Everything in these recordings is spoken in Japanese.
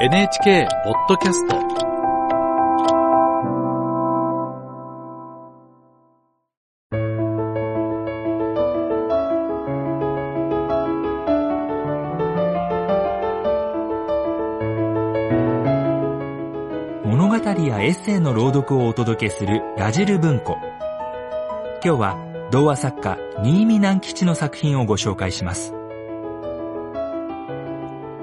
NHK ポッドキャスト。物語やエッセイの朗読をお届けするラジル文庫。今日は童話作家新見南吉の作品をご紹介します。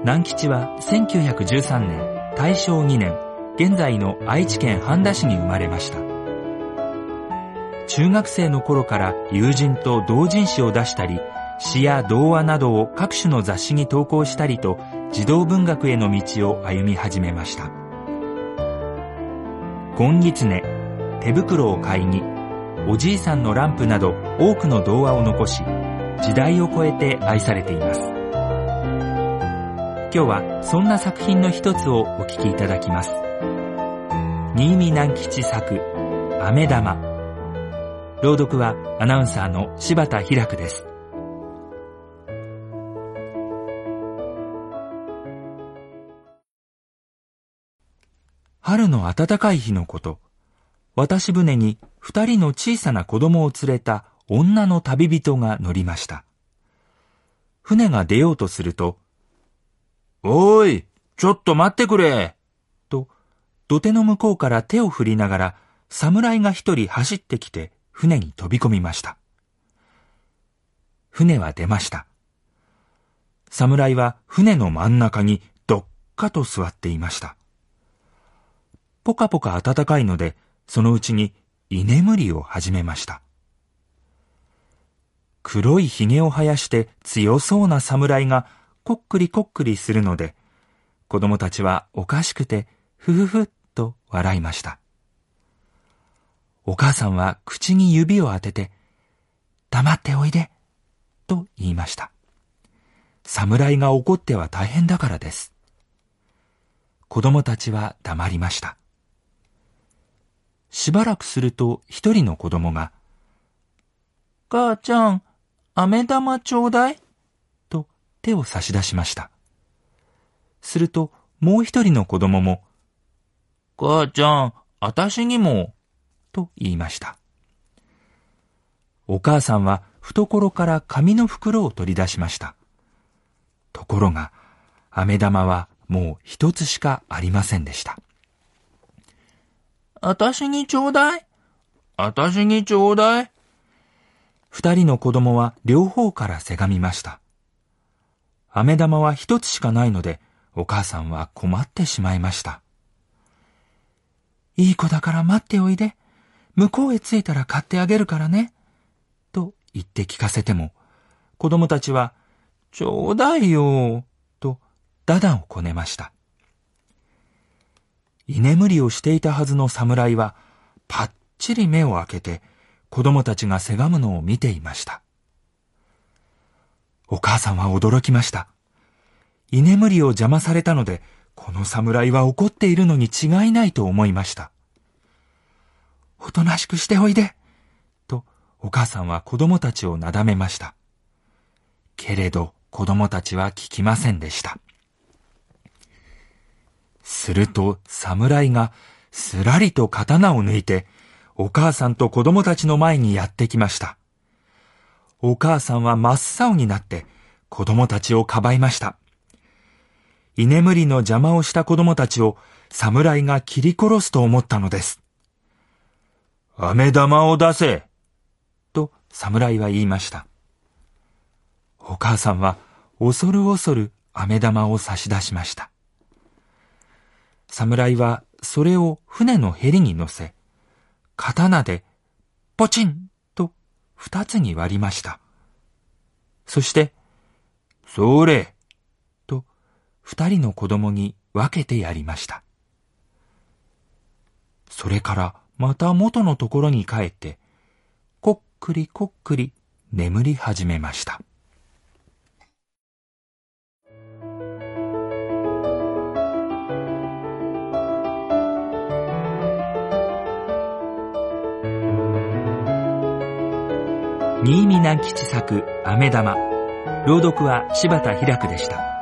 南吉は1913年大正2年現在の愛知県半田市に生まれました中学生の頃から友人と同人誌を出したり詩や童話などを各種の雑誌に投稿したりと児童文学への道を歩み始めましたゴンギツネ、手袋を買いに、おじいさんのランプなど多くの童話を残し、時代を超えて愛されています。今日はそんな作品の一つをお聞きいただきます。新見南吉作、飴玉。朗読はアナウンサーの柴田ひらくです。春の暖かい日のこと、渡し船に二人の小さな子供を連れた女の旅人が乗りました。船が出ようとすると、おーい、ちょっと待ってくれと、土手の向こうから手を振りながら、侍が一人走ってきて船に飛び込みました。船は出ました。侍は船の真ん中にどっかと座っていました。ぽかぽか暖かいので、そのうちに居眠りを始めました。黒い髭を生やして強そうな侍がこっくりこっくりするので、子供たちはおかしくて、ふふふっと笑いました。お母さんは口に指を当てて、黙っておいで、と言いました。侍が怒っては大変だからです。子供たちは黙りました。しばらくすると一人の子供が、母ちゃん、飴玉ちょうだい手を差し出しました。するともう一人の子供も、母ちゃん、あたしにも、と言いました。お母さんは懐から紙の袋を取り出しました。ところが、飴玉はもう一つしかありませんでした。あたしにちょうだい。あたしにちょうだい。二人の子供は両方からせがみました。飴玉は一つしかないので、お母さんは困ってしまいました。いい子だから待っておいで。向こうへ着いたら買ってあげるからね。と言って聞かせても、子供たちは、ちょうだいよ。と、ダダをこねました。居眠りをしていたはずの侍は、ぱっちり目を開けて、子供たちがせがむのを見ていました。お母さんは驚きました。居眠りを邪魔されたので、この侍は怒っているのに違いないと思いました。おとなしくしておいで、とお母さんは子供たちをなだめました。けれど子供たちは聞きませんでした。すると侍がすらりと刀を抜いて、お母さんと子供たちの前にやってきました。お母さんは真っ青になって子供たちをかばいました。居眠りの邪魔をした子供たちを侍が切り殺すと思ったのです。飴玉を出せと侍は言いました。お母さんは恐る恐る飴玉を差し出しました。侍はそれを船のヘリに乗せ、刀でポチン二つに割りました。そして、それと二人の子供に分けてやりました。それからまた元のところに帰って、こっくりこっくり眠り始めました。新見南吉作飴玉。朗読は柴田ひらくでした。